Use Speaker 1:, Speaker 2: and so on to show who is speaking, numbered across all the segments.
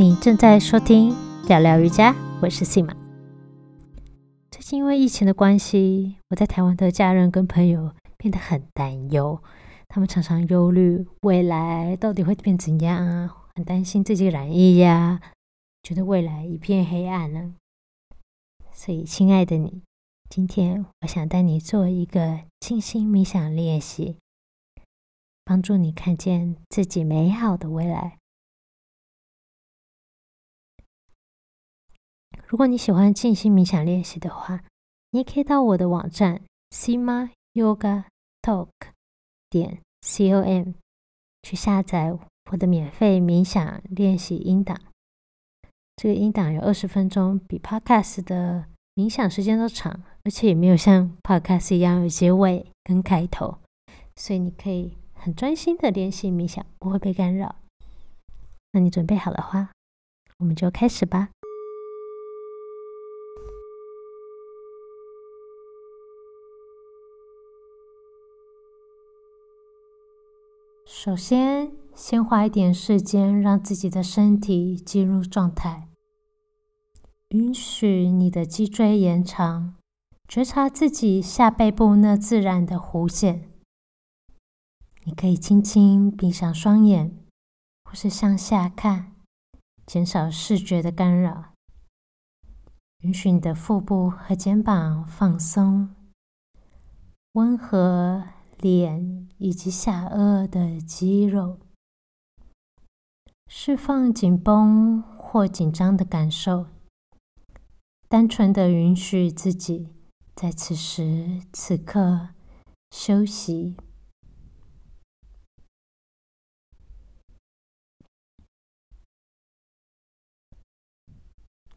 Speaker 1: 你正在收听聊聊瑜伽，我是 Sim。最近因为疫情的关系，我在台湾的家人跟朋友变得很担忧，他们常常忧虑未来到底会变怎样啊，很担心自己染疫呀，觉得未来一片黑暗呢。所以，亲爱的你，今天我想带你做一个静心冥想练习，帮助你看见自己美好的未来。如果你喜欢静心冥想练习的话，你也可以到我的网站 sima yoga talk 点 com 去下载我的免费冥想练习音档。这个音档有二十分钟，比 podcast 的冥想时间都长，而且也没有像 podcast 一样有结尾跟开头，所以你可以很专心的练习冥想，不会被干扰。那你准备好的话，我们就开始吧。首先，先花一点时间，让自己的身体进入状态，允许你的脊椎延长，觉察自己下背部那自然的弧线。你可以轻轻闭上双眼，或是向下看，减少视觉的干扰。允许你的腹部和肩膀放松，温和。脸以及下颚的肌肉，释放紧绷或紧张的感受，单纯的允许自己在此时此刻休息。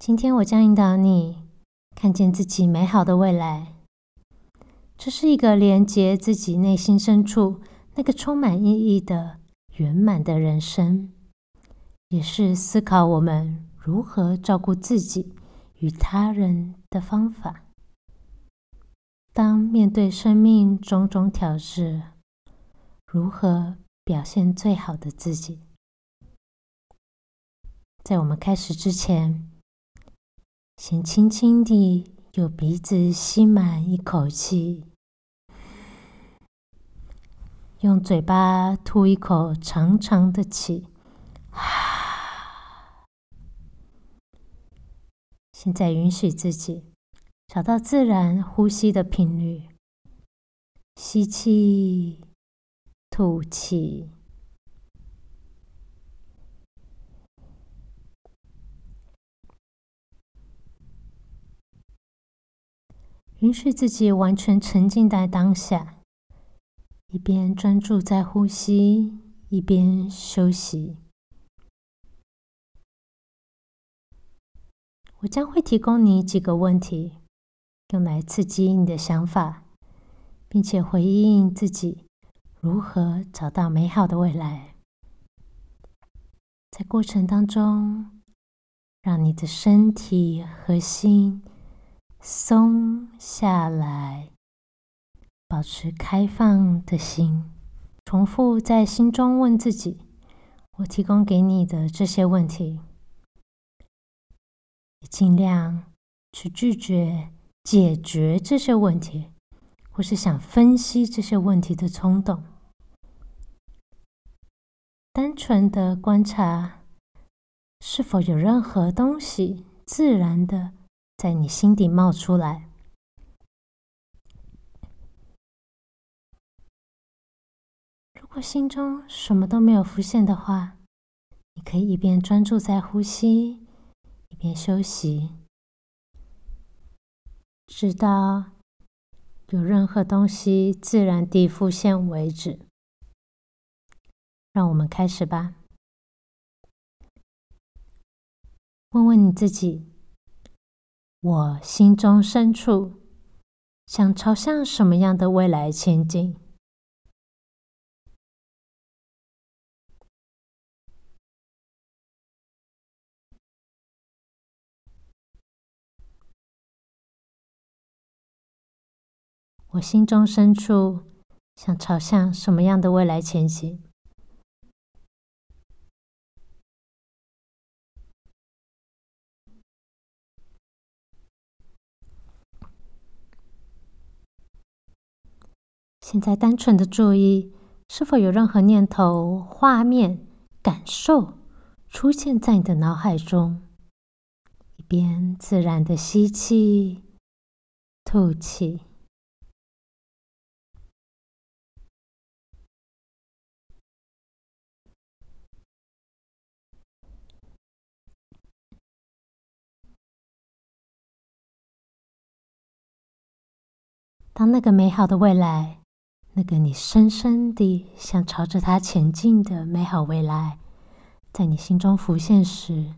Speaker 1: 今天我将引导你看见自己美好的未来。这是一个连接自己内心深处那个充满意义的圆满的人生，也是思考我们如何照顾自己与他人的方法。当面对生命种种挑战，如何表现最好的自己？在我们开始之前，先轻轻地用鼻子吸满一口气。用嘴巴吐一口长长的气，啊！现在允许自己找到自然呼吸的频率，吸气，吐气，允许自己完全沉浸在当下。一边专注在呼吸，一边休息。我将会提供你几个问题，用来刺激你的想法，并且回应自己如何找到美好的未来。在过程当中，让你的身体和心松下来。保持开放的心，重复在心中问自己：“我提供给你的这些问题，也尽量去拒绝解决这些问题，或是想分析这些问题的冲动。单纯的观察，是否有任何东西自然的在你心底冒出来。”如果心中什么都没有浮现的话，你可以一边专注在呼吸，一边休息，直到有任何东西自然地浮现为止。让我们开始吧。问问你自己：我心中深处想朝向什么样的未来前进？我心中深处想朝向什么样的未来前行。现在单纯的注意是否有任何念头画面感受出现在你的脑海中。一边自然的吸气吐气。当那个美好的未来，那个你深深地想朝着它前进的美好未来，在你心中浮现时，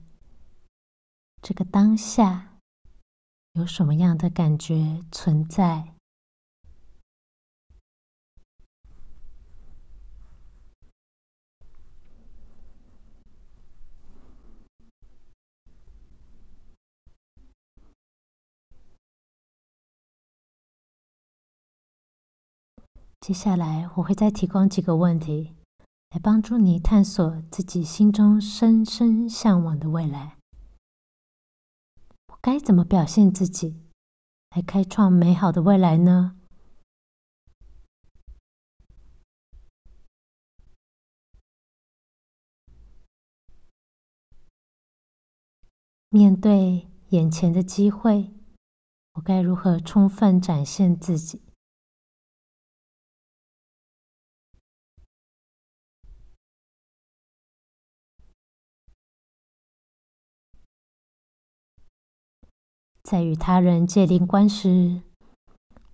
Speaker 1: 这个当下有什么样的感觉存在？接下来，我会再提供几个问题，来帮助你探索自己心中深深向往的未来。我该怎么表现自己，来开创美好的未来呢？面对眼前的机会，我该如何充分展现自己？在与他人界定观时，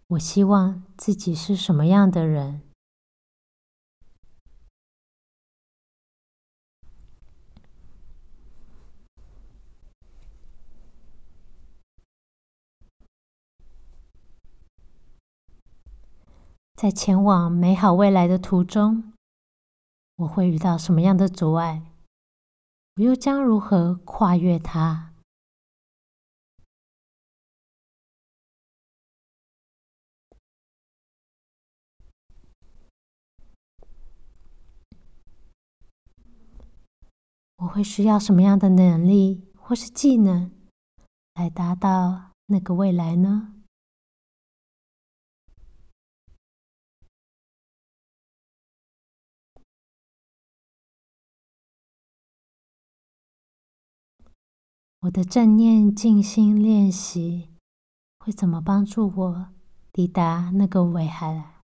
Speaker 1: 我希望自己是什么样的人？在前往美好未来的途中，我会遇到什么样的阻碍？我又将如何跨越它？我会需要什么样的能力或是技能来达到那个未来呢？我的正念静心练习会怎么帮助我抵达那个未来？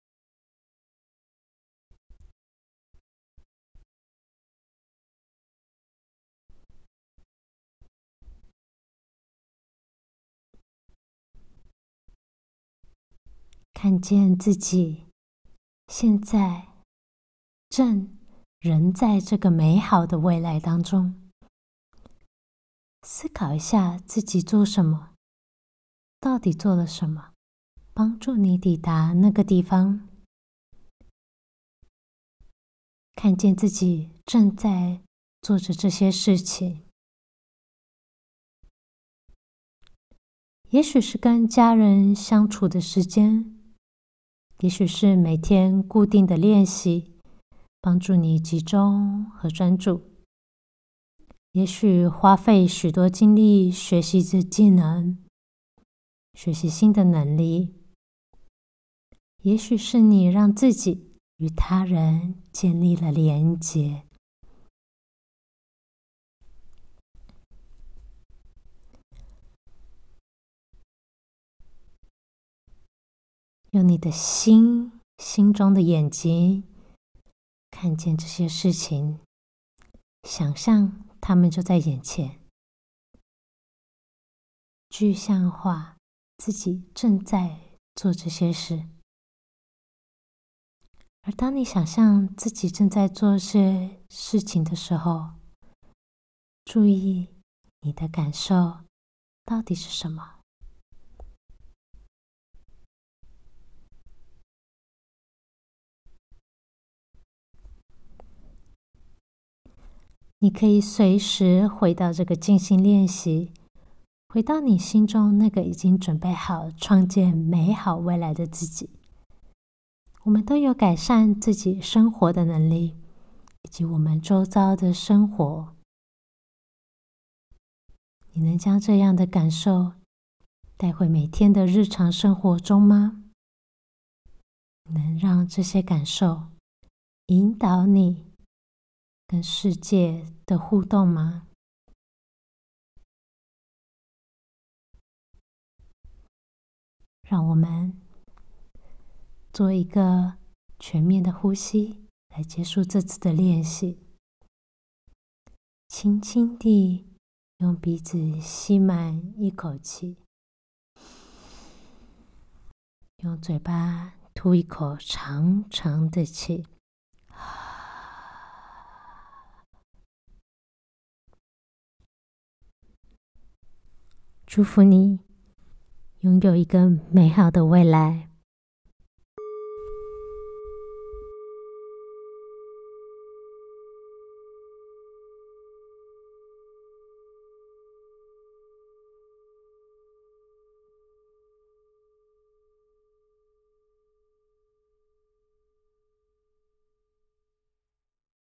Speaker 1: 看见自己现在正人在这个美好的未来当中，思考一下自己做什么，到底做了什么，帮助你抵达那个地方。看见自己正在做着这些事情，也许是跟家人相处的时间。也许是每天固定的练习，帮助你集中和专注；也许花费许多精力学习这技能，学习新的能力；也许是你让自己与他人建立了连结。用你的心，心中的眼睛，看见这些事情，想象他们就在眼前，具象化自己正在做这些事。而当你想象自己正在做些事情的时候，注意你的感受到底是什么。你可以随时回到这个静心练习，回到你心中那个已经准备好创建美好未来的自己。我们都有改善自己生活的能力，以及我们周遭的生活。你能将这样的感受带回每天的日常生活中吗？能让这些感受引导你跟世界的互动吗？让我们做一个全面的呼吸，来结束这次的练习。轻轻地用鼻子吸满一口气，用嘴巴吐一口长长的气。祝福你。拥有一个美好的未来。